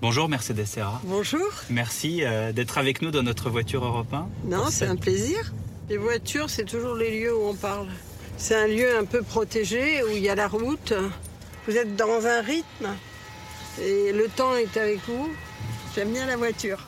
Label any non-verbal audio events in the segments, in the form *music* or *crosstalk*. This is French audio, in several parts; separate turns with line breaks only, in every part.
Bonjour Mercedes Serra.
Bonjour.
Merci euh, d'être avec nous dans notre voiture Europe 1.
Non, c'est un plaisir. Les voitures, c'est toujours les lieux où on parle. C'est un lieu un peu protégé où il y a la route. Vous êtes dans un rythme et le temps est avec vous. J'aime bien la voiture.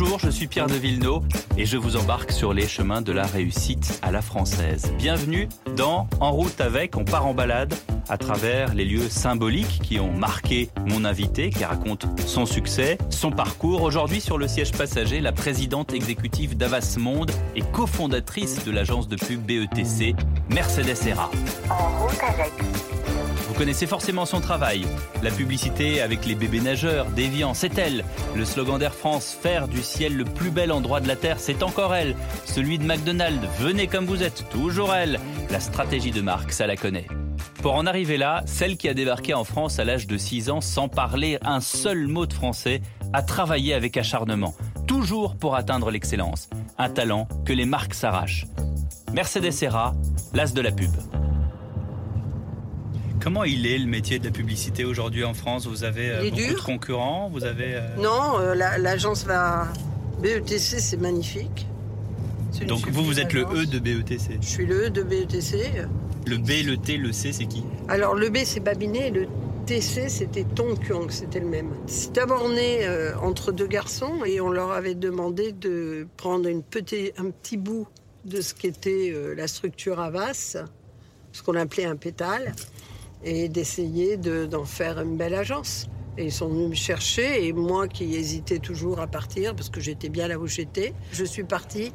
Bonjour, je suis Pierre de Villeneuve et je vous embarque sur les chemins de la réussite à la française. Bienvenue dans En route avec, on part en balade à travers les lieux symboliques qui ont marqué mon invité, qui raconte son succès, son parcours. Aujourd'hui sur le siège passager, la présidente exécutive d'Avas Monde et cofondatrice de l'agence de pub BETC, Mercedes Serra. Connaissez forcément son travail. La publicité avec les bébés nageurs, déviants, c'est elle. Le slogan d'Air France, faire du ciel le plus bel endroit de la Terre, c'est encore elle. Celui de McDonald's, venez comme vous êtes, toujours elle. La stratégie de marque, ça la connaît. Pour en arriver là, celle qui a débarqué en France à l'âge de 6 ans sans parler un seul mot de français, a travaillé avec acharnement, toujours pour atteindre l'excellence. Un talent que les marques s'arrachent. Mercedes Serra, l'as de la pub. Comment il est le métier de la publicité aujourd'hui en France? Vous avez euh,
Il est
beaucoup
dur.
de concurrents Vous avez euh,
Non, euh, la- l'agence va. BETC, c'est magnifique.
Donc vous vous êtes le. E de BETC.
Je suis le E de BETC.
Le B, le T, le C, c'est qui?
Alors le B c'est Babinet et le TC c'était Tong Kyung, c'était le même. C'est d'abord né euh, entre deux garçons et on leur avait demandé de prendre une petit, un petit bout de ce qu'était la structure Avas, ce qu'on appelait un pétale, et d'essayer de- d'en faire une belle agence. Et ils sont venus me chercher et moi qui hésitais toujours à partir parce que j'étais bien là où j'étais, je suis partie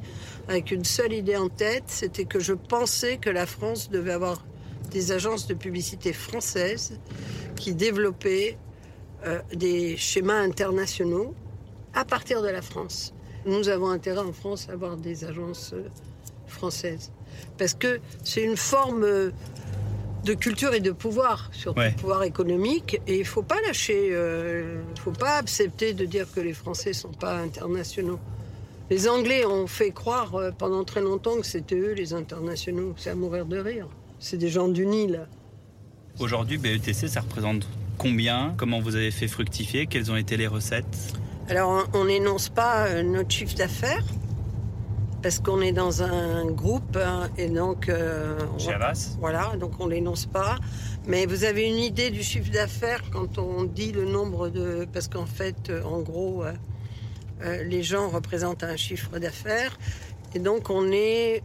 avec une seule idée en tête, c'était que je pensais que la France devait avoir des agences de publicité françaises qui développaient euh, des schémas internationaux à partir de la France. Nous avons intérêt en France à avoir des agences euh, françaises parce que c'est une forme euh, de culture et de pouvoir, surtout
Ouais.
pouvoir économique, et il faut pas lâcher, il faut pas accepter de dire que les Français sont pas internationaux. Les Anglais ont fait croire euh, pendant très longtemps que c'était eux les internationaux. C'est à mourir de rire. C'est des gens du Nil.
Aujourd'hui, BETC, ça représente combien? Comment vous avez fait fructifier? Quelles ont été les recettes?
Alors, on on n'énonce pas euh, notre chiffre d'affaires parce qu'on est dans un groupe hein, et donc. euh, on- Voilà, donc on l'énonce pas. Mais vous avez une idée du chiffre d'affaires quand on dit le nombre de. Parce qu'en fait, euh, en gros, euh, les gens représentent un chiffre d'affaires. Et donc on est,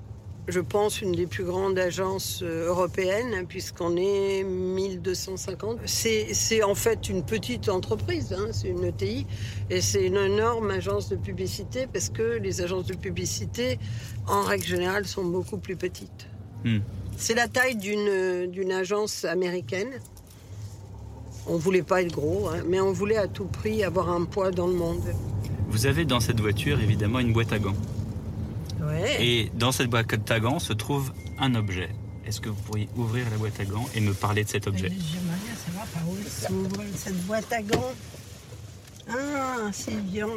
je pense, une des plus grandes agences euh, européennes, puisqu'on est 1250. C'est en fait une petite entreprise, hein, c'est une ETI. Et c'est une énorme agence de publicité, parce que les agences de publicité, en règle générale, sont beaucoup plus petites.
Hmm.
C'est la taille d'une d'une agence américaine. On voulait pas être gros, hein, mais on voulait à tout prix avoir un poids dans le monde.
Vous avez dans cette voiture évidemment une boîte à gants.
Ouais.
Et dans cette boîte à gants se trouve un objet. Est-ce que vous pourriez ouvrir la boîte à gants et me parler de cet objet
J'aimerais bien savoir par où s'ouvre cette boîte à gants. Ah, c'est bien.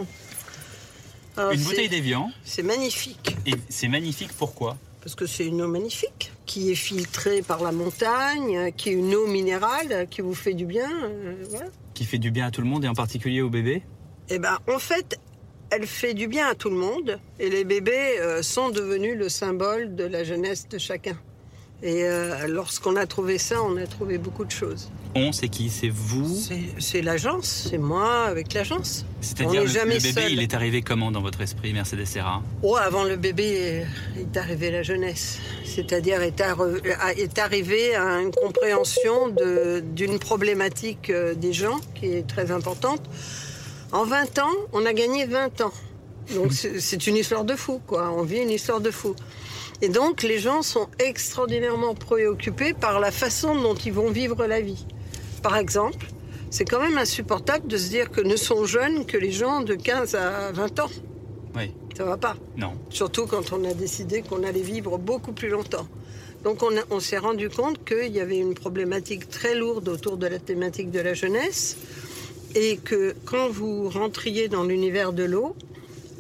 Alors,
Une bouteille d'évian.
C'est magnifique,
Et c'est magnifique, pourquoi
parce que c'est une eau magnifique, qui est filtrée par la montagne, qui est une eau minérale, qui vous fait du bien. euh, voilà.
Qui fait du bien à tout le monde et en particulier aux bébés
Eh ben, en fait, elle fait du bien à tout le monde. Et les bébés euh, sont devenus le symbole de la jeunesse de chacun. Et euh, lorsqu'on a trouvé ça, on a trouvé beaucoup de choses.
On, c'est qui? C'est vous?
C'est- l'agence, c'est moi avec l'agence.
C'est-à-dire le,
jamais
le bébé,
seul.
il est arrivé comment dans votre esprit, Mercedes Serra?
Oh, avant le bébé euh, est arrivée la jeunesse. C'est-à-dire est, arri- est arrivée à une compréhension d'une problématique euh, des gens qui est très importante. En 20 ans, on a gagné 20 ans. Donc c'est une histoire de fou, quoi. On vit une histoire de fou. Et donc les gens sont extraordinairement préoccupés par la façon dont ils vont vivre la vie. Par exemple, c'est quand même insupportable de se dire que ne sont jeunes que les gens de 15 à 20 ans.
Oui.
Ça va pas.
Non.
Surtout quand on a décidé qu'on allait vivre beaucoup plus longtemps. Donc on, on s'est rendu compte qu'il y avait une problématique très lourde autour de la thématique de la jeunesse et que quand vous rentriez dans l'univers de l'eau,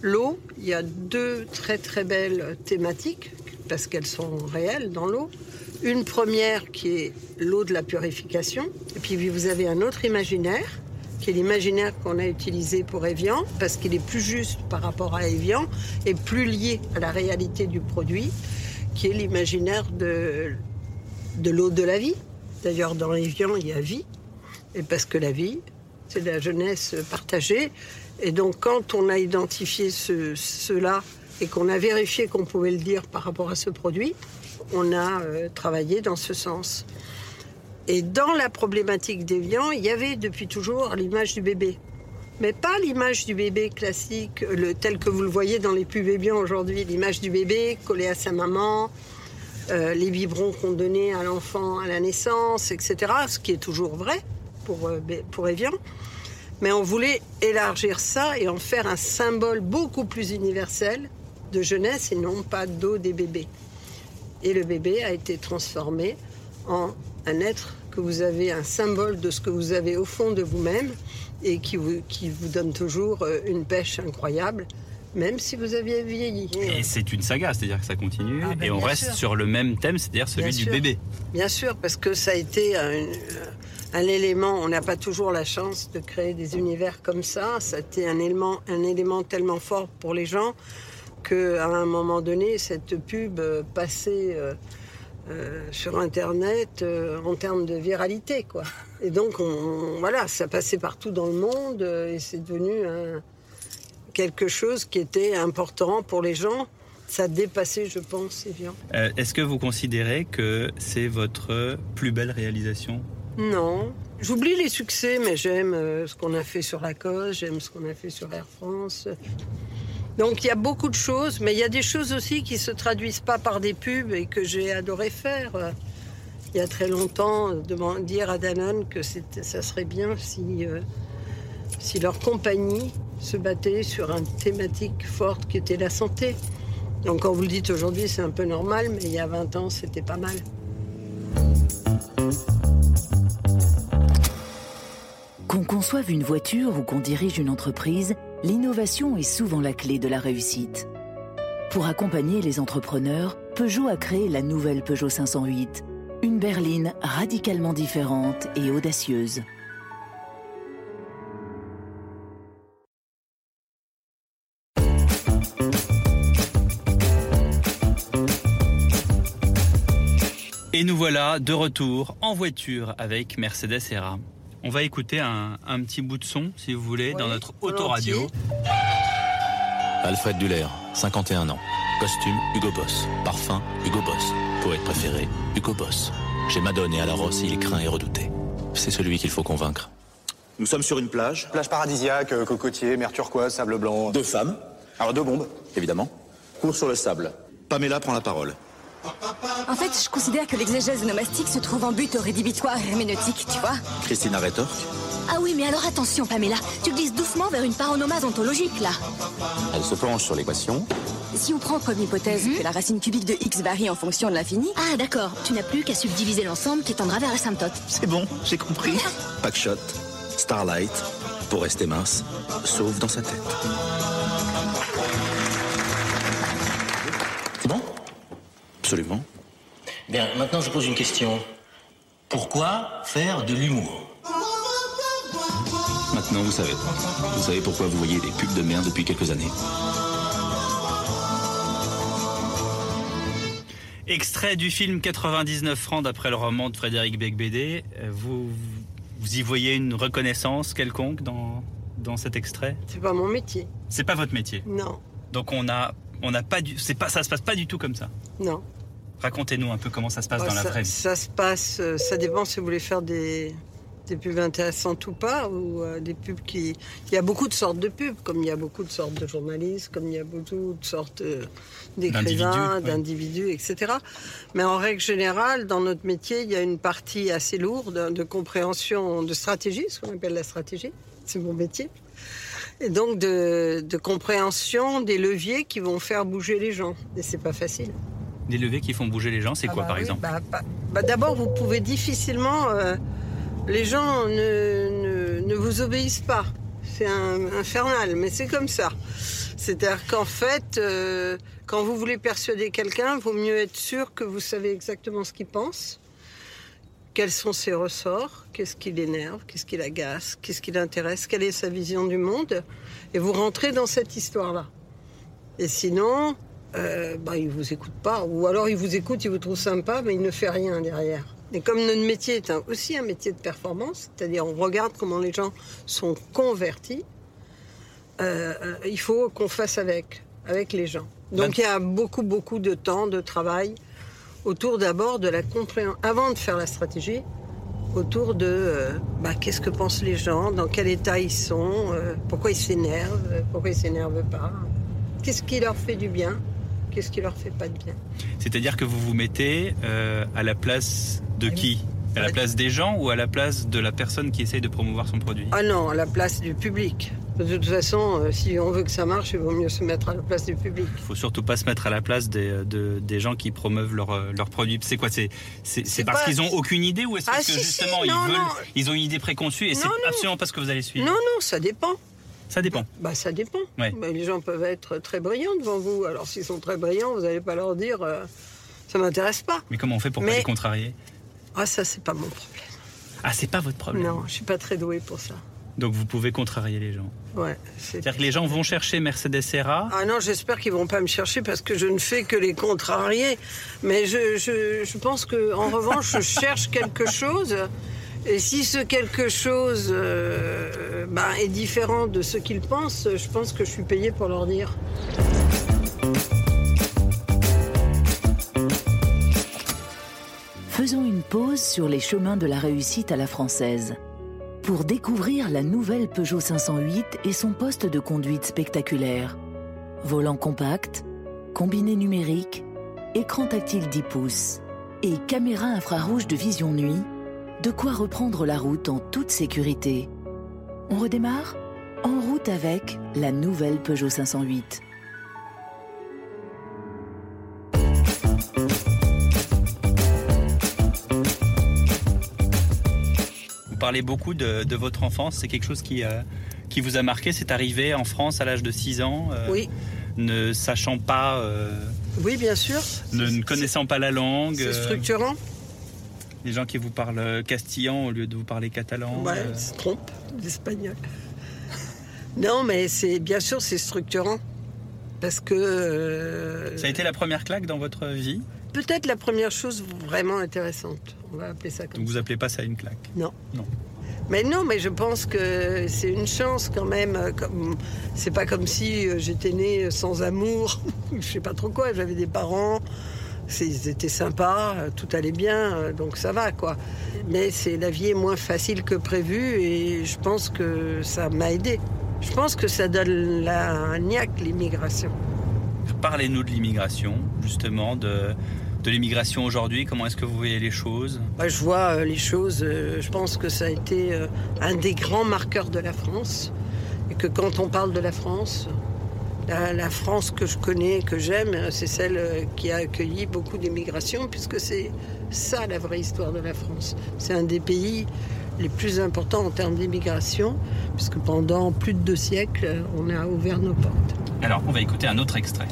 l'eau, il y a deux très très belles thématiques parce qu'elles sont réelles dans l'eau. Une première qui est l'eau de la purification. Et puis vous avez un autre imaginaire, qui est l'imaginaire qu'on a utilisé pour Evian, parce qu'il est plus juste par rapport à Evian et plus lié à la réalité du produit, qui est l'imaginaire de, l'eau de la vie. D'ailleurs, dans Evian, il y a vie, et parce que la vie, c'est la jeunesse partagée. Et donc, quand on a identifié ce, cela et qu'on a vérifié qu'on pouvait le dire par rapport à ce produit, on a euh, travaillé dans ce sens. Et dans la problématique des viands, il y avait depuis toujours l'image du bébé. Mais pas l'image du bébé classique, tel que vous le voyez dans les pubs Evian aujourd'hui, l'image du bébé collé à sa maman, euh, les biberons qu'on donnait à l'enfant à la naissance, etc. Ce qui est toujours vrai pour, euh, pour Evian. Mais on voulait élargir ça et en faire un symbole beaucoup plus universel de jeunesse et non pas d'eau des bébés. Et le bébé a été transformé en un être que vous avez, un symbole de ce que vous avez au fond de vous-même et qui vous, qui vous donne toujours euh, une pêche incroyable même si vous aviez vieilli.
Et c'est une saga, c'est-à-dire que ça continue, ah, ben, et on reste sur le même thème, c'est-à-dire celui du bébé.
Bien sûr, parce que ça a été un, un élément, on n'a pas toujours la chance de créer des univers comme ça, été un élément, un élément tellement fort pour les gens qu'à un moment donné, cette pub passait euh, euh, sur Internet euh, en termes de viralité. Quoi. Et donc, on, voilà, ça passait partout dans le monde et c'est devenu quelque chose qui était important pour les gens. Ça a dépassé, je pense, Evian.
Est-ce que vous considérez que c'est votre plus belle réalisation?
Non. J'oublie les succès, mais j'aime ce qu'on a fait sur la Lacoste, j'aime ce qu'on a fait sur Air France. Donc il y a beaucoup de choses, mais il y a des choses aussi qui se traduisent pas par des pubs et que j'ai adoré faire. Il y a très longtemps, de dire à Danone que ça serait bien si, euh, si leur compagnie se battait sur une thématique forte qui était la santé. Donc quand vous le dites aujourd'hui, c'est un peu normal, mais il y a 20 ans, c'était pas mal.
Conçoive une voiture ou qu'on dirige une entreprise, l'innovation est souvent la clé de la réussite. Pour accompagner les entrepreneurs, Peugeot a créé la nouvelle Peugeot 508, une berline radicalement différente et audacieuse.
Et nous voilà de retour en voiture avec Mercedes ERA. On va écouter un, petit bout de son, si vous voulez, dans notre autoradio.
Alfred Duller, 51 ans. Costume, Hugo Boss. Parfum, Hugo Boss. Poète préféré, Hugo Boss. Chez Madone et à la Rosse, il est craint et redouté. C'est celui qu'il faut convaincre.
Nous sommes sur une plage. Plage paradisiaque, euh, cocotier, mer turquoise, sable blanc. Deux femmes. Alors deux bombes, évidemment. Cours sur le sable. Pamela prend la parole.
En fait, je considère que l'exégèse nomastique se trouve en but au rédhibitoire herméneutique, tu vois.
Christina rétorque.
Ah oui, mais alors attention, Pamela. Tu glisses doucement vers une paronomase ontologique, là.
Elle se penche sur l'équation.
Si on prend comme hypothèse mhm. que la racine cubique de x varie en fonction de l'infini...
Ah, d'accord. Tu n'as plus qu'à subdiviser l'ensemble qui tendra vers l'asymptote.
C'est bon, j'ai compris. *laughs* Packshot, Starlight, pour rester mince, sauf dans sa tête. Absolument.
Bien, maintenant je pose une question. Pourquoi faire de l'humour
Maintenant vous savez. Vous savez pourquoi vous voyez des pubs de merde depuis quelques années.
Extrait du film 99 francs d'après le roman de Frédéric Becbédé. Euh, vous, vous y voyez une reconnaissance quelconque dans, dans cet extrait?
C'est pas mon métier.
C'est pas votre métier?
Non.
Donc on a, on n'a pas du, c'est pas, ça se passe pas du tout comme ça?
Non.
Racontez-nous un peu comment ça se passe dans la vraie vie.
Ça se passe, euh, ça dépend si vous voulez faire des, des pubs intéressantes ou pas, ou euh, des pubs qui... Il y a beaucoup de sortes de pubs, comme il y a beaucoup de sortes de journalistes, comme il y a beaucoup de sortes euh, d'écrivains, d'individus, etc. Mais en règle générale, dans notre métier, il y a une partie assez lourde de compréhension de stratégie, ce qu'on appelle la stratégie. C'est mon métier. Et donc de, de compréhension des leviers qui vont faire bouger les gens. Et c'est pas facile.
Des leviers qui font bouger les gens, c'est
ah
quoi
bah
par exemple
bah, bah, D'abord, vous pouvez difficilement. Euh, les gens ne, ne, ne, vous obéissent pas. C'est infernal, mais c'est comme ça. C'est-à-dire qu'en fait, euh, quand vous voulez persuader quelqu'un, il vaut mieux être sûr que vous savez exactement ce qu'il pense, quels sont ses ressorts, qu'est-ce qui l'énerve, qu'est-ce qui l'agace, qu'est-ce qui l'intéresse, quelle est sa vision du monde, et vous rentrez dans cette histoire-là. Et sinon, euh, bah, il vous écoute pas, ou alors il vous écoute, il vous trouve sympa, mais il ne fait rien derrière. Et comme notre métier est aussi un métier de performance, c'est-à-dire on regarde comment les gens sont convertis, euh, euh, il faut qu'on fasse avec, avec les gens. Donc il y a beaucoup, beaucoup de temps, de travail autour d'abord de la compréhension, avant de faire la stratégie, autour de euh, bah, qu'est-ce que pensent les gens, dans quel état ils sont, pourquoi ils s'énervent, pourquoi ils s'énervent pas, qu'est-ce qui leur fait du bien, qu'est-ce qui leur fait pas de bien.
C'est-à-dire que vous vous mettez à la place de qui À la place des gens ou à la place de la personne qui essaye de promouvoir son produit
Ah non, à la place du public. De toute façon, euh, si on veut que ça marche, il vaut mieux se mettre à la place du public.
Il faut surtout pas se mettre à la place des, euh, des gens qui promeuvent leurs leur euh, produits. C'est quoi C'est c'est parce qu'ils ont aucune idée ou est-ce
ah,
que justement ils veulent ils ont une idée préconçue et c'est absolument pas ce que vous allez suivre?
Non non, ça dépend.
Ça dépend.
Bah ça dépend. Bah, les gens peuvent être très brillants devant vous. Alors s'ils sont très brillants, vous n'allez pas leur dire ça m'intéresse pas.
Mais comment on fait pour pas les contrarier?
Ah ça c'est pas mon problème.
Ah c'est pas votre problème.
Non, je suis pas très douée pour ça.
Donc vous pouvez contrarier les gens.
Ouais.
C'est-à-dire que les gens vont chercher Mercedes Serra.
Ah non, j'espère qu'ils vont pas me chercher parce que je ne fais que les contrarier. Mais je, je, je pense que en revanche, je cherche quelque chose. Et si ce quelque chose euh, bah, est différent de ce qu'ils pensent, je pense que je suis payé pour leur dire.
Faisons une pause sur les chemins de la réussite à la française pour découvrir la nouvelle Peugeot 508 et son poste de conduite spectaculaire. Volant compact, combiné numérique, écran tactile 10 pouces et caméra infrarouge de vision nuit, de quoi reprendre la route en toute sécurité. On redémarre En route avec la nouvelle Peugeot 508.
parlez beaucoup de, votre enfance. C'est quelque chose qui, euh, qui vous a marqué. C'est arrivé en France à l'âge de 6 ans.
Euh, oui.
Ne sachant pas. Euh,
oui, bien sûr.
Ne, connaissant pas la langue.
C'est structurant.
Les gens qui vous parlent castillan au lieu de vous parler catalan.
Ouais, se trompe, l'espagnol. non, mais c'est bien sûr, c'est structurant. Parce que.
Ça a été la première claque dans votre vie?
Peut-être la première chose vraiment intéressante. On va appeler ça comme
Donc vous appelez pas ça une claque?
Non.
Non.
Mais non, mais je pense que c'est une chance quand même. Comme... C'est pas comme si euh, j'étais née sans amour. *laughs* je sais pas trop quoi. J'avais des parents. Ils étaient sympas, tout allait bien, donc ça va quoi. Mais c'est la vie est moins facile que prévu et je pense que ça m'a aidé. Je pense que ça donne la niaque l'immigration.
Parlez-nous de l'immigration, justement, de, de l'immigration aujourd'hui Comment est-ce que vous voyez les choses?
Je vois euh, les choses, euh, je pense que ça a été euh, un des grands marqueurs de la France. Et que quand on parle de la France, la, France que je connais, que j'aime, c'est celle qui a accueilli beaucoup d'immigration, puisque c'est ça la vraie histoire de la France. C'est un des pays les plus importants en termes d'immigration, puisque pendant plus de deux siècles, on a ouvert nos portes.
Alors, on va écouter un autre extrait.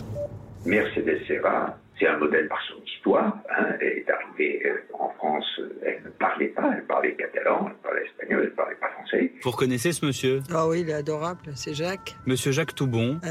Mercedes Serra, c'est un modèle par son histoire. Hein. Elle est arrivée euh, en France, euh, elle ne parlait pas, elle parlait catalan, elle parlait espagnol, elle ne parlait pas français.
Vous reconnaissez ce monsieur?
Ah oui, il est adorable, c'est Jacques.
Monsieur Jacques Toubon.
Ah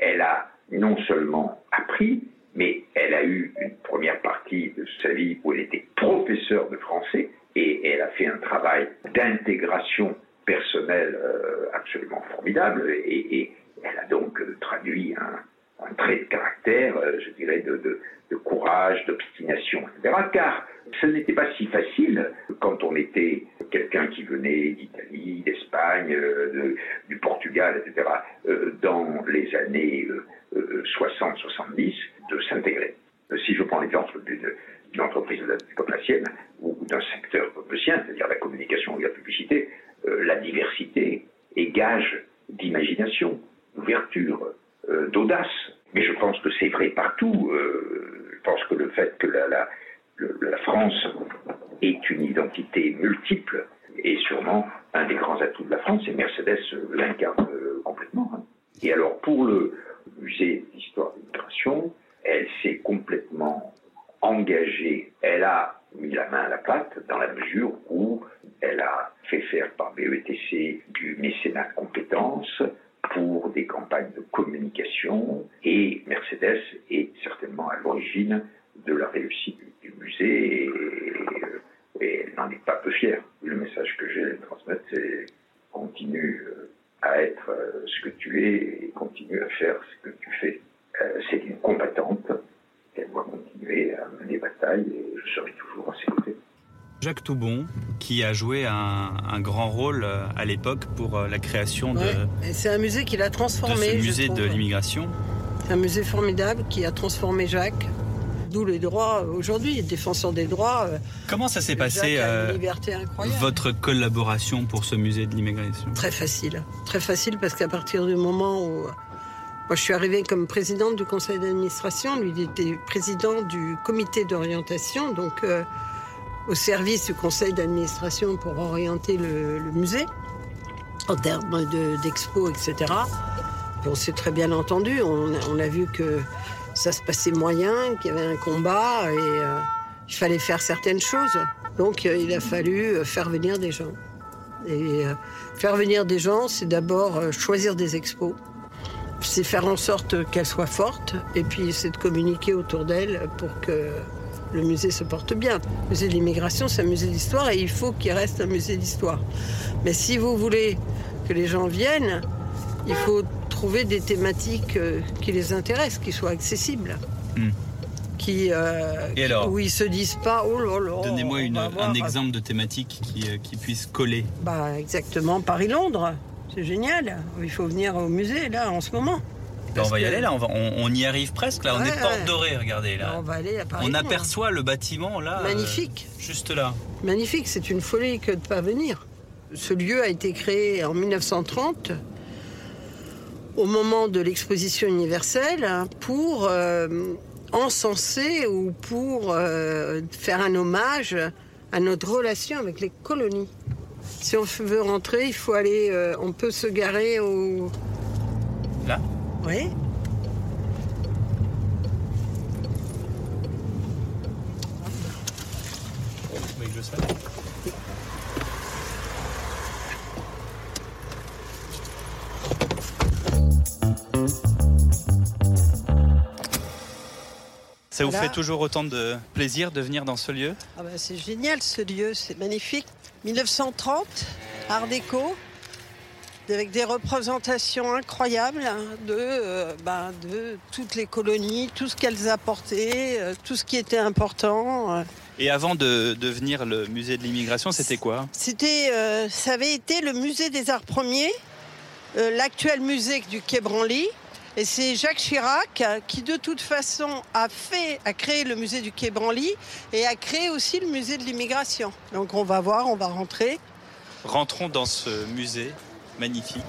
elle a non seulement appris, mais elle a eu une première partie de sa vie où elle était professeure de français et elle a fait un travail d'intégration personnelle euh, absolument formidable et, elle a donc traduit un, un trait de caractère, euh, je dirais, de, de, de courage, d'obstination, etc. Car ce n'était pas si facile quand on était quelqu'un qui venait d'Italie, d'Espagne, euh, du Portugal, etc., euh, dans les années 60-70, de s'intégrer. Si je prends l'exemple d'une entreprise comme la sienne, ou d'un secteur comme le sien, c'est-à-dire la communication et la publicité, la diversité est gage d'imagination, d'ouverture, d'audace. Mais je pense que c'est vrai partout. Euh, je pense que le fait que la, France ait une identité multiple est sûrement un des grands atouts de la France, et Mercedes l'incarne euh, complètement. Hein. Et alors pour le, musée d'histoire de l'immigration. Elle s'est complètement engagée. Elle a mis la main à la pâte dans la mesure où elle a fait faire par BETC du mécénat de compétences pour des campagnes de communication et Mercedes est certainement à l'origine de la réussite du musée et, et elle n'en est pas peu fière. Le message que j'ai à transmettre, c'est continue euh, à être euh, ce que tu es et continue à faire ce que tu fais. Euh, c'est une combattante. Elle doit continuer à mener bataille et je serai toujours à ses côtés.
Jacques Toubon, qui a joué un, un grand rôle à l'époque pour la création de.
Ouais. C'est un musée qui l'a transformé.
De ce musée de l'immigration.
C'est un musée formidable qui a transformé Jacques. D'où les droits aujourd'hui, défenseur des droits.
Comment ça s'est passé
euh,
votre collaboration pour ce musée de l'immigration?
Très facile, très facile parce qu'à partir du moment où moi je suis arrivée comme présidente du conseil d'administration, lui il était président du comité d'orientation, donc euh, au service du conseil d'administration pour orienter le, musée en termes d'expo, de, etc. on s'est très bien entendu, on, a vu que ça se passait moyen, qu'il y avait un combat et euh, il fallait faire certaines choses. Donc euh, il a fallu euh, faire venir des gens. Et faire venir des gens, c'est d'abord choisir des expos. C'est faire en sorte qu'elles soient fortes et puis c'est de communiquer autour d'elles pour que le musée se porte bien. Le musée de l'immigration, c'est un musée d'histoire et il faut qu'il reste un musée d'histoire. Mais si vous voulez que les gens viennent, il faut trouver des thématiques euh, qui les intéressent, qui soient accessibles.
Hmm.
Qui, euh,
Et alors
où ils se disent pas oh là là.
Donnez-moi un exemple de thématique qui, euh, qui puisse coller.
Bah exactement Paris-Londres. C'est génial. Il faut venir au musée là en ce moment.
Ben, on va y
que-
aller là, on, va- on- on y arrive presque là, on est porte
ouais.
dorée, regardez là.
On va aller à Paris.
On aperçoit le bâtiment là. euh,
Magnifique.
juste là.
Magnifique, c'est une folie que de ne pas venir. Ce lieu a été créé en 1930, au moment de l'exposition universelle, hein, pour euh, encenser ou pour euh, faire un hommage à notre relation avec les colonies. Si on veut rentrer, il faut aller, on peut se garer au...
Là
Oui.
Ça vous
Là.
fait toujours autant de plaisir de venir dans ce lieu?
Ah ben, c'est génial ce lieu, c'est magnifique. 1930, Art déco, avec des représentations incroyables de, euh, ben, de toutes les colonies, tout ce qu'elles apportaient, euh, tout ce qui était important.
Et avant de devenir le musée de l'immigration, c'était quoi?
C'était, euh, ça avait été le musée des arts premiers, l'actuel musée du Quai Branly. Et c'est Jacques Chirac qui, de toute façon, a fait, a créé le musée du Quai Branly et a créé aussi le musée de l'immigration. Donc on va voir, on va rentrer.
Rentrons dans ce musée magnifique.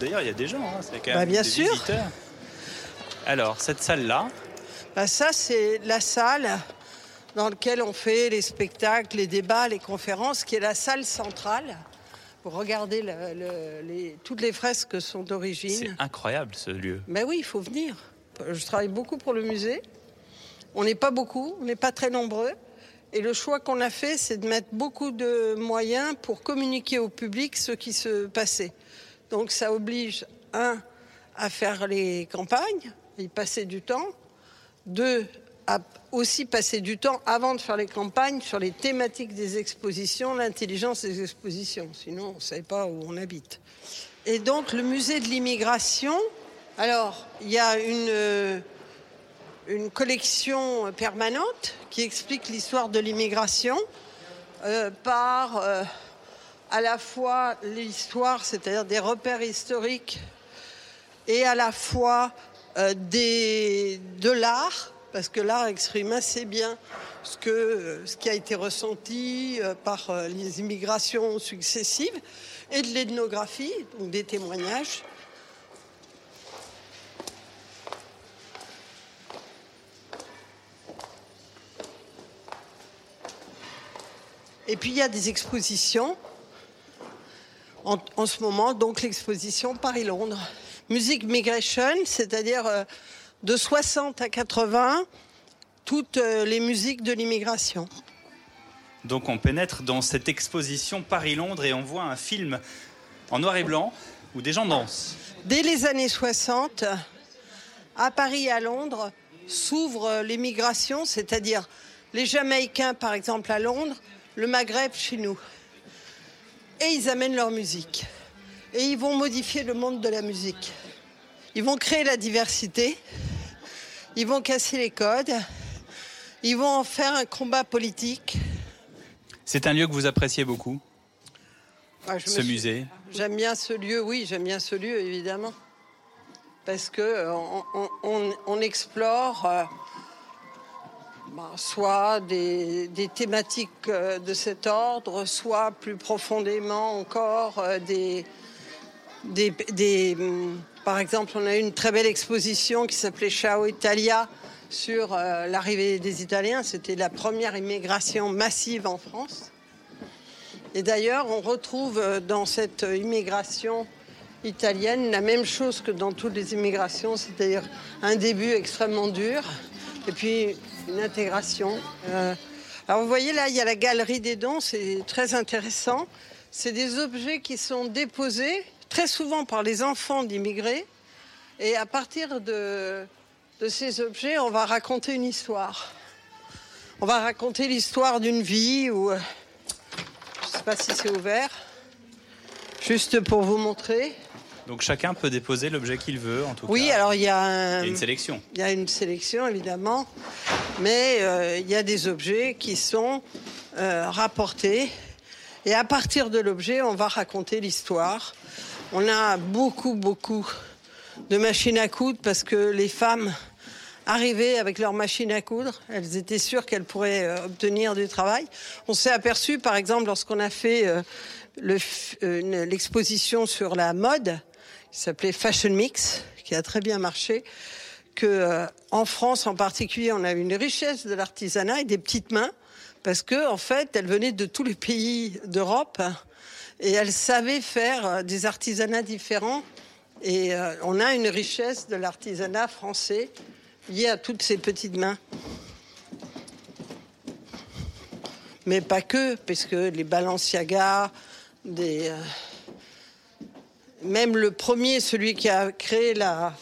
D'ailleurs, il y a des gens, hein, c'est quand même
Bah, bien
des
sûr.
visiteurs. Alors, cette salle-là,
Bah, ça, c'est la salle dans laquelle on fait les spectacles, les débats, les conférences, qui est la salle centrale. Vous regardez le- le- les- toutes les fresques sont
c'est
d'origine.
incroyable ce lieu.
Mais oui, il faut venir. Je travaille beaucoup pour le musée. On n'est pas beaucoup, on n'est pas très nombreux. Et le choix qu'on a fait, c'est de mettre beaucoup de moyens pour communiquer au public ce qui se passait. Donc ça oblige, un, à faire les campagnes, y passer du temps. Deux, à aussi passer du temps avant de faire les campagnes sur les thématiques des expositions, l'intelligence des expositions. Sinon, on ne savait pas où on habite. Et donc, le musée de l'immigration, alors, il y a une, euh, une collection permanente qui explique l'histoire de l'immigration euh, par euh, à la fois l'histoire, c'est-à-dire des repères historiques, et à la fois euh, des, de l'art, parce que l'art exprime assez bien ce, ce qui a été ressenti par les immigrations successives, et de l'ethnographie, donc des témoignages. Et puis il y a des expositions. En, en ce moment, donc l'exposition Paris-Londres. Music Migration, c'est-à-dire euh, de 60 à 80, toutes euh, les musiques de l'immigration.
Donc on pénètre dans cette exposition Paris-Londres et on voit un film en noir et blanc où des gens dansent.
Dès les années 60, à Paris et à Londres, s'ouvre l'immigration, c'est-à-dire les Jamaïcains, par exemple, à Londres, le Maghreb chez nous. Et ils amènent leur musique. Et ils vont modifier le monde de la musique. Ils vont créer la diversité. Ils vont casser les codes. Ils vont en faire un combat politique.
C'est un lieu que vous appréciez beaucoup
Ah,
Ce
suis-
musée
J'aime bien ce lieu, oui, j'aime bien ce lieu, évidemment. Parce que euh, on, on- on- on explore ben, soit des, thématiques euh, de cet ordre, soit plus profondément encore euh, des, hum, Par exemple, on a eu une très belle exposition qui s'appelait Ciao Italia sur euh, l'arrivée des Italiens. C'était la première immigration massive en France. Et d'ailleurs, on retrouve dans cette immigration italienne la même chose que dans toutes les immigrations, c'est-à-dire un début extrêmement dur et puis une intégration. Euh, alors vous voyez là, il y a la galerie des dons, c'est très intéressant. C'est des objets qui sont déposés très souvent par les enfants d'immigrés et à partir de, de ces objets, on va raconter une histoire. On va raconter l'histoire d'une vie ou euh, je ne sais pas si c'est ouvert. Juste pour vous montrer.
Donc chacun peut déposer l'objet qu'il veut, en tout
Oui,
cas.
alors il y a un-
Il y a une sélection.
Il y a une sélection, évidemment. Mais euh, il y a des objets qui sont euh, rapportés. Et à partir de l'objet, on va raconter l'histoire. On a beaucoup, beaucoup de machines à coudre parce que les femmes arrivaient avec leurs machines à coudre. Elles étaient sûres qu'elles pourraient euh, obtenir du travail. On s'est aperçu, par exemple, lorsqu'on a fait euh, l'exposition sur la mode, qui s'appelait Fashion Mix, qui a très bien marché, que euh, en France en particulier, on a une richesse de l'artisanat et des petites mains, parce que en fait, elles venaient de tous les pays d'Europe et elles savaient faire euh, des artisanats différents. Et euh, on a une richesse de l'artisanat français liée à toutes ces petites mains. Mais pas que, parce que les Balenciaga, même le premier, celui qui a créé la,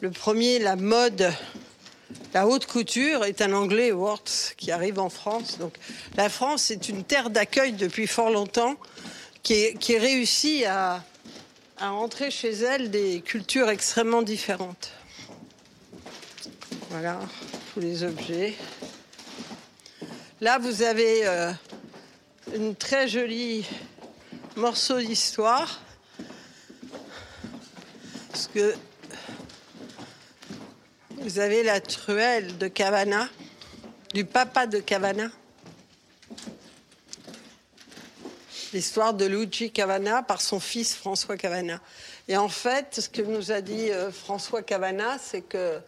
le premier, la mode, la haute couture, est un Anglais, Worth, qui arrive en France. Donc la France est une terre d'accueil depuis fort longtemps, qui, est, qui réussit à, à entrer chez elle des cultures extrêmement différentes. Voilà, tous les objets. Là, vous avez euh, une très jolie morceau d'histoire. Parce que vous avez la truelle de Cavana, du papa de Cavana. L'histoire de Luigi Cavana par son fils François Cavana. Et en fait, ce que nous a dit euh, François Cavana, c'est que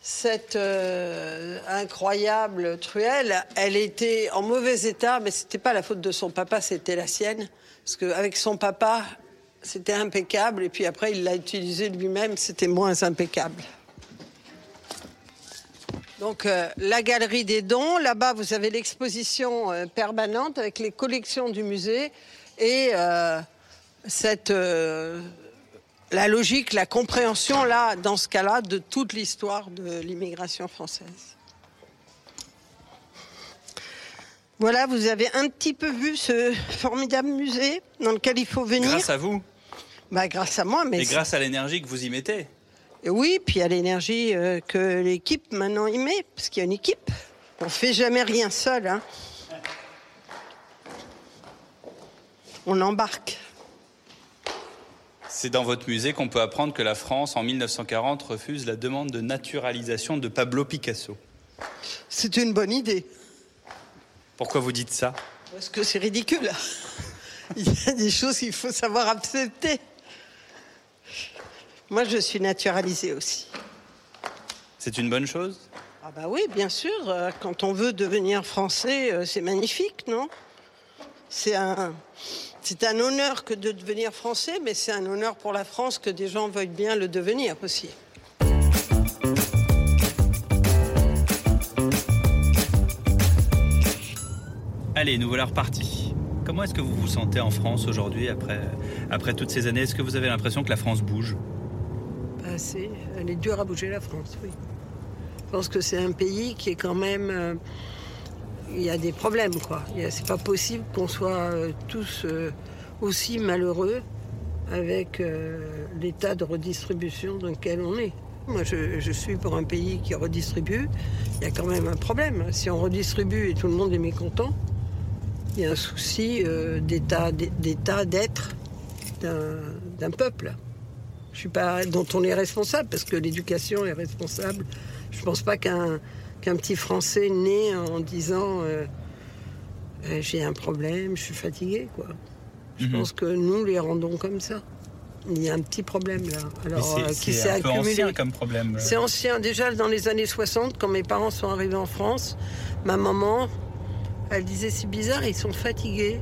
cette euh, incroyable truelle, elle était en mauvais état, mais c'était pas la faute de son papa, c'était la sienne. Parce qu'avec son papa, c'était impeccable, et puis après, il l'a utilisé lui-même, c'était moins impeccable. Donc, euh, la galerie des dons, là-bas, vous avez l'exposition euh, permanente avec les collections du musée et euh, cette, la logique, la compréhension, là, dans ce cas-là, de toute l'histoire de l'immigration française. Voilà, vous avez un petit peu vu ce formidable musée dans lequel il faut venir.
Grâce à vous
Bah, grâce à moi, mais
et grâce à l'énergie que vous y mettez.
Oui, puis à l'énergie euh, que l'équipe maintenant y met, parce qu'il y a une équipe. On fait jamais rien seul. hein. On embarque.
C'est dans votre musée qu'on peut apprendre que la France, en 1940, refuse la demande de naturalisation de Pablo Picasso.
C'est une bonne idée,
Pourquoi vous dites ça?
Parce que c'est ridicule. *laughs* Il y a des choses qu'il faut savoir accepter. Moi, je suis naturalisée aussi.
C'est une bonne chose?
Ah bah oui, bien sûr. euh, Quand on veut devenir français, euh, c'est magnifique, non? C'est un, c'est un honneur que de devenir français, mais c'est un honneur pour la France que des gens veuillent bien le devenir aussi.
Allez, nous voilà repartis. Comment est-ce que vous vous sentez en France aujourd'hui, après, après toutes ces années? Est-ce que vous avez l'impression que la France bouge?
Assez. Elle est dure à bouger, la France, oui. Je pense que c'est un pays qui est quand même... euh, il y a des problèmes, quoi. C'est pas possible qu'on soit euh, tous euh, aussi malheureux avec l'état de redistribution dans lequel on est. Moi, je, suis pour un pays qui redistribue. Il y a quand même un problème. Si on redistribue et tout le monde est mécontent, il y a un souci d'état, d'être d'un peuple. Je suis pas dont on est responsable parce que l'éducation est responsable. Je pense pas qu'un qu'un petit Français né en disant euh, Euh, j'ai un problème, je suis fatigué quoi. Je
Mhm.
pense que nous les rendons comme ça. Il y a un petit problème là. Alors euh, qui s'est accumulé.
ancien comme problème.
C'est ancien. Déjà dans les années 60, quand mes parents sont arrivés en France, ma maman, elle disait c'est bizarre, ils sont fatigués.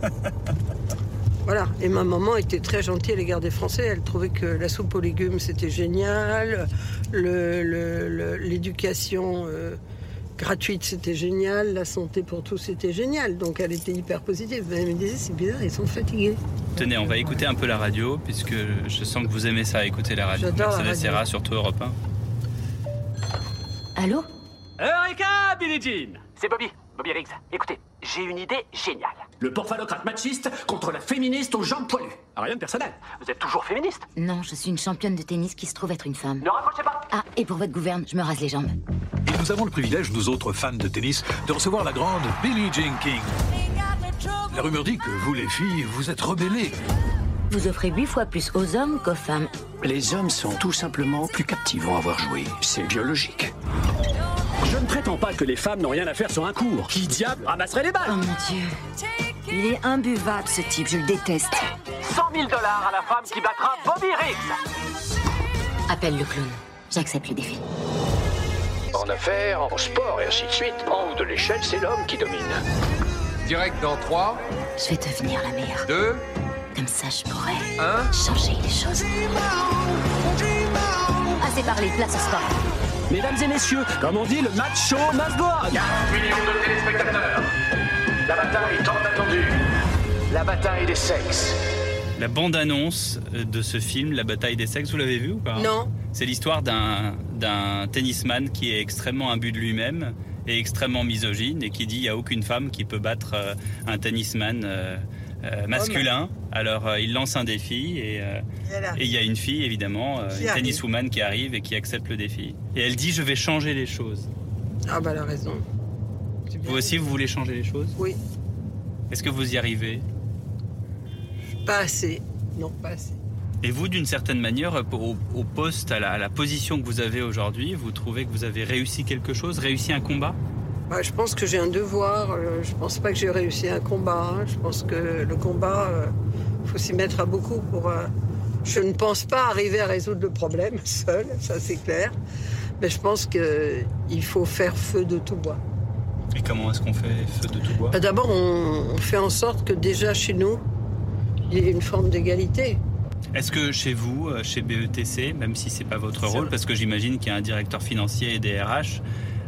*laughs* voilà. Et ma maman était très gentille à l'égard des Français. Elle trouvait que la soupe aux légumes c'était génial, le- le- le- l'éducation euh, gratuite c'était génial, la santé pour tous c'était génial. Donc elle était hyper positive. Mais elle me disait c'est bizarre, ils sont fatigués.
Tenez, on va écouter un peu la radio, puisque je sens que vous aimez ça, écouter la radio.
J'adore la
Mercedes
radio.
Serra, surtout Europe 1.
Allô?
Eureka, Billie Jean C'est Bobby, Bobby Riggs. Écoutez, j'ai une idée géniale.
Le porphalocrate machiste contre la féministe aux jambes poilues.
Ah, Rien de personnel. Vous êtes toujours féministe
Non, je suis une championne de tennis qui se trouve être une femme.
Ne raccrochez pas
Ah, et pour votre gouverne, je me rase les jambes.
Et nous avons le privilège, nous autres fans de tennis, de recevoir la grande Billie Jean King. La rumeur dit que vous, les filles, vous êtes rebellées.
Vous offrez huit fois plus aux hommes qu'aux femmes.
Les hommes sont tout simplement plus captivants à voir jouer. C'est biologique.
Je ne prétends pas que les femmes n'ont rien à faire sur un cours. Qui diable ramasserait les
Oh
balles
mon dieu. Il est imbuvable ce type, je le déteste.
100 000 dollars à la femme qui battra Bobby Riggs
Appelle le clown. J'accepte le défi.
En affaires, en sport et ainsi de suite, en haut de l'échelle, c'est l'homme qui domine.
Direct dans 3,
Je vais devenir la meilleure.
2,
Comme ça, je pourrais
1.
changer les choses. Assez parlé, place au sport.
Mesdames et messieurs, comme on dit, le match show must go on.
40 millions de téléspectateurs. La bataille tant attendue. La bataille des sexes.
La bande-annonce euh, de ce film, La bataille des sexes, vous l'avez vu ou pas?
Non.
C'est l'histoire d'un d'un tennisman qui est extrêmement imbu de lui-même et extrêmement misogyne et qui dit il n'y a aucune femme qui peut battre euh, un tennisman euh, masculin. Alors euh, il lance un défi et euh,
Et
il y a une fille évidemment, une tenniswoman qui arrive et qui accepte le défi. Et elle dit je vais changer les choses.
Ah bah elle a raison.
Vous aussi vous voulez changer les choses?
Oui.
Est-ce que vous y arrivez?
Pas assez. Non, pas assez.
Et vous, d'une certaine manière, au, au poste, à la, à la position que vous avez aujourd'hui, vous trouvez que vous avez réussi quelque chose, réussi un combat?
Bah, je pense que j'ai un devoir. euh, Je pense pas que j'ai réussi un combat. hein. Je pense que le combat, il faut s'y mettre à beaucoup pour. euh, Je ne pense pas arriver à résoudre le problème *laughs* seul, ça c'est clair. Mais je pense qu'il faut faire feu de tout bois.
Et comment est-ce qu'on fait feu de tout bois?
Bah, D'abord, on, on fait en sorte que déjà chez nous, il y ait une forme d'égalité.
Est-ce que chez vous, euh, chez BETC, même si c'est pas votre rôle, parce que j'imagine qu'il y a un directeur financier et des RH,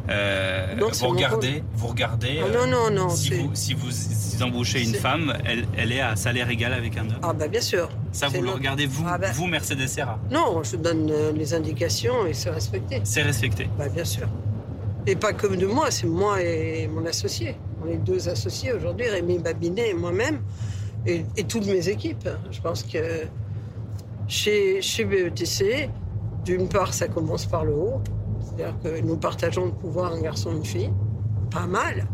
euh,
Non,
vous regardez, vous regardez.
Ah,
euh,
non, non, non,
Si vous, si vous si embauchez une femme, elle, elle est à salaire égal avec un homme.
Ah bah bien sûr.
Ça, vous le regardez vous,
Ah, bah-
vous Mercedes Serra.
Non, je donne euh, les indications et c'est respecté.
C'est respecté.
Bah, bien sûr. Et pas comme de moi, c'est moi et mon associé. On est deux associés aujourd'hui, Rémi Babinet et moi-même, et, et toutes mes équipes. Je pense que chez, chez BETC, d'une part, ça commence par le haut. C'est-à-dire que nous partageons le pouvoir un garçon et une fille, pas mal.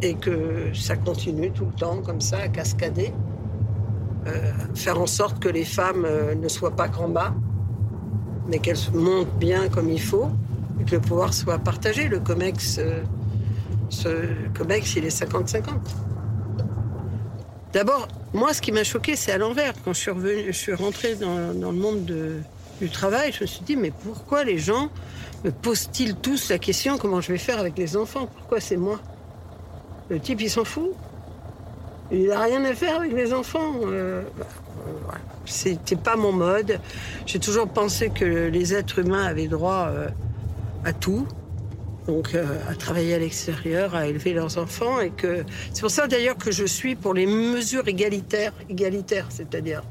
Et que ça continue tout le temps comme ça, à cascader. Euh, faire en sorte que les femmes euh, ne soient pas qu'en bas, mais qu'elles montent bien comme il faut, et que le pouvoir soit partagé. Le COMEX, euh, ce COMEX il est 50-50. D'abord, moi, ce qui m'a choqué, c'est à l'envers. Quand je suis, revenue, je suis rentrée dans, le monde de- du travail, je me suis dit, mais pourquoi les gens me posent-ils tous la question comment je vais faire avec les enfants? Pourquoi c'est moi? Le type, il s'en fout. Il n'a rien à faire avec les enfants. Euh, C'était pas mon mode. J'ai toujours pensé que les êtres humains avaient droit euh, à tout. Donc euh, à travailler à l'extérieur, à élever leurs enfants. Et que c'est pour ça d'ailleurs que je suis pour les mesures égalitaires, égalitaires, c'est-à-dire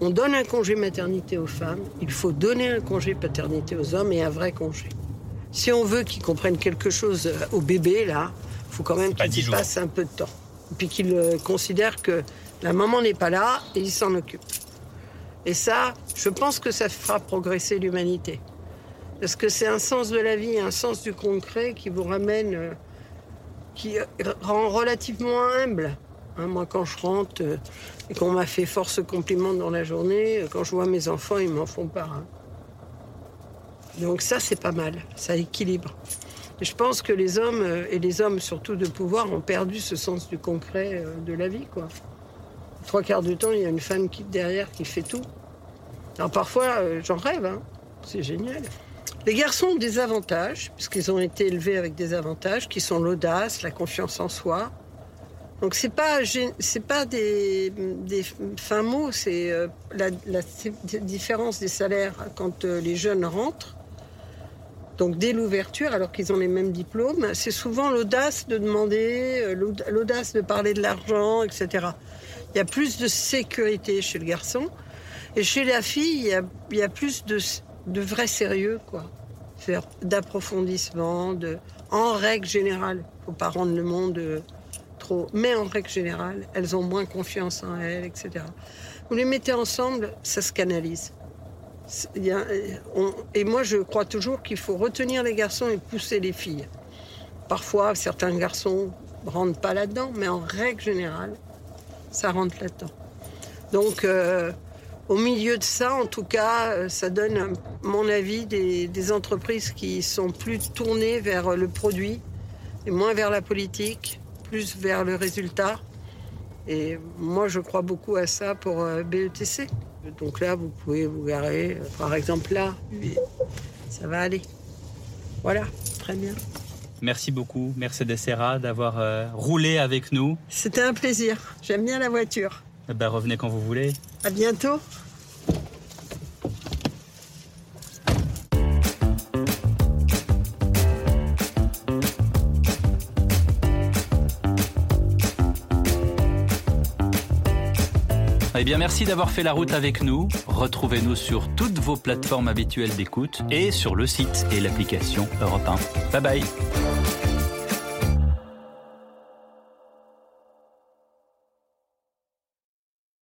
on donne un congé maternité aux femmes, il faut donner un congé paternité aux hommes et un vrai congé. Si on veut qu'ils comprennent quelque chose au bébé, là, il faut quand même qu'ils passent un peu de temps. Et puis qu'ils euh, considèrent que la maman n'est pas là et ils s'en occupent. Et ça, je pense que ça fera progresser l'humanité. Parce que c'est un sens de la vie, un sens du concret qui vous ramène, euh, qui rend relativement humble. Hein, moi, quand je rentre euh, et qu'on m'a fait force compliment dans la journée, euh, quand je vois mes enfants, ils m'en font pas. Donc ça, c'est pas mal. Ça équilibre. Je pense que les hommes, euh, et les hommes surtout de pouvoir, ont perdu ce sens du concret de la vie. Quoi. Trois quarts du temps, il y a une femme qui, derrière qui fait tout. Alors parfois, j'en rêve. Hein. C'est génial. Les garçons ont des avantages, puisqu'ils ont été élevés avec des avantages, qui sont l'audace, la confiance en soi, donc c'est pas pas des, fins mots, c'est euh, la, différence des salaires quand euh, les jeunes rentrent. Donc dès l'ouverture, alors qu'ils ont les mêmes diplômes, c'est souvent l'audace de demander, euh, l'audace de parler de l'argent, etc. Il y a plus de sécurité chez le garçon. Et chez la fille, il y a, plus de, de vrai sérieux, quoi. D'approfondissement, en règle générale. Faut pas rendre le monde mais en règle générale, elles ont moins confiance en elles, etc. Vous les mettez ensemble, ça se canalise. et moi, je crois toujours qu'il faut retenir les garçons et pousser les filles. Parfois, certains garçons ne rentrent pas là-dedans, mais en règle générale, ça rentre là-dedans. Donc, euh, au milieu de ça, en tout cas, euh, ça donne, à mon avis, des entreprises qui sont plus tournées vers le produit et moins vers la politique plus vers le résultat. Et moi, je crois beaucoup à ça pour euh, BETC. Donc là, vous pouvez vous garer, euh, par exemple là, ça va aller. Voilà, très bien.
Merci beaucoup, Mercedes Serra, d'avoir euh, roulé avec nous.
C'était un plaisir. J'aime bien la voiture.
Eh ben, revenez quand vous voulez.
À bientôt.
Eh bien, merci d'avoir fait la route avec nous. Retrouvez-nous sur toutes vos plateformes habituelles d'écoute et sur le site et l'application Europe 1. Bye bye.